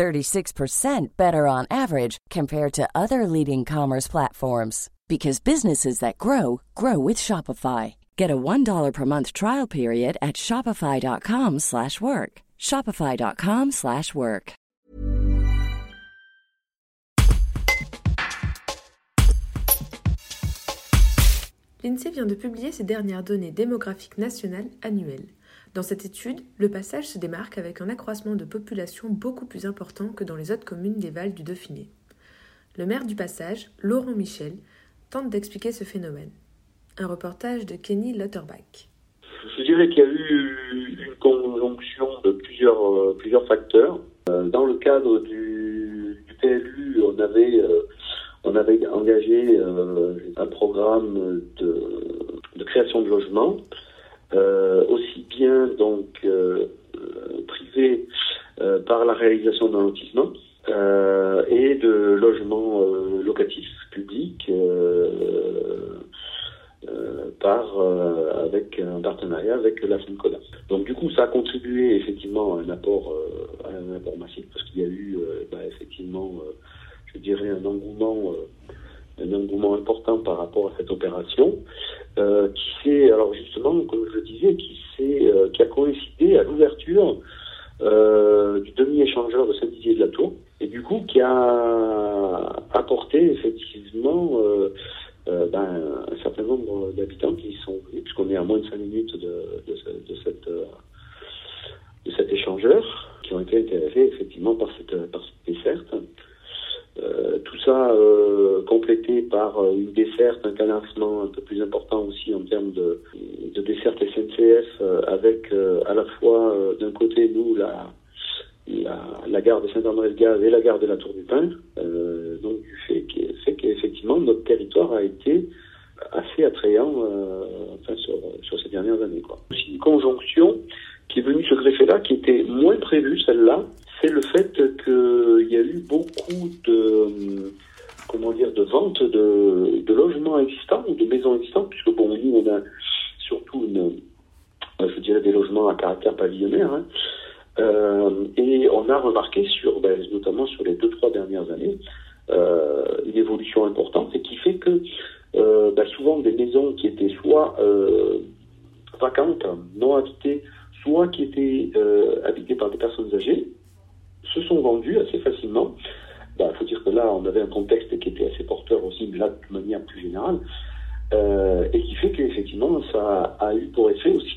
36% better on average compared to other leading commerce platforms because businesses that grow grow with Shopify. Get a $1 per month trial period at shopify.com/work. shopify.com/work. L'INSEE vient de publier ses dernières données démographiques nationales annuelles. Dans cette étude, le passage se démarque avec un accroissement de population beaucoup plus important que dans les autres communes des Vals du Dauphiné. Le maire du passage, Laurent Michel, tente d'expliquer ce phénomène. Un reportage de Kenny Lutterbach. Je dirais qu'il y a eu une conjonction de plusieurs, euh, plusieurs facteurs. Euh, dans le cadre du, PLU, on avait, euh, on avait engagé un programme de, création de logements, bien donc privé par la réalisation d'un lotissement et de logements locatifs publics par avec un partenariat avec la FNCODA. Donc du coup, ça a contribué effectivement à un apport, un apport massif parce qu'il y a eu bah, effectivement, je dirais, un engouement, un engouement important par rapport à cette opération, qui s'est, alors justement, comme je le disais, qui s'est, qui a coïncidé à l'ouverture du demi-échangeur de Saint-Didier de la Tour, et du coup qui a apporté effectivement euh, euh, ben, un certain nombre d'habitants qui sont venus, puisqu'on est à moins de 5 minutes de, cette, euh, cet échangeur, qui ont été intéressés effectivement par cette, desserte. Tout ça complété par une desserte, un cadencement un peu plus important aussi en termes de, de desserte SNCF, avec à la fois d'un côté nous la la, gare de Saint-André-de-Gaz et la gare de la Tour du Pin. Euh, donc du fait, fait qu'effectivement notre territoire a été assez attrayant euh, sur, ces dernières années. Aussi une conjonction qui est venue se greffer là, qui était moins prévue celle-là, c'est le fait qu'il y a eu beaucoup de comment dire de ventes de, de logements existants ou de maisons existantes, puisque bon nous on a surtout je dirais des logements à caractère pavillonnaire. Hein, euh, et on a remarqué, ben, notamment sur les deux, trois dernières années, euh, une évolution importante et qui fait que euh, ben, souvent des maisons qui étaient soit vacantes, non habitées, soit qui étaient habitées par des personnes âgées, se sont vendues assez facilement. Il ben, faut dire que là, on avait un contexte qui était assez porteur aussi, mais là, de manière plus générale, et qui fait qu'effectivement, ça a eu pour effet aussi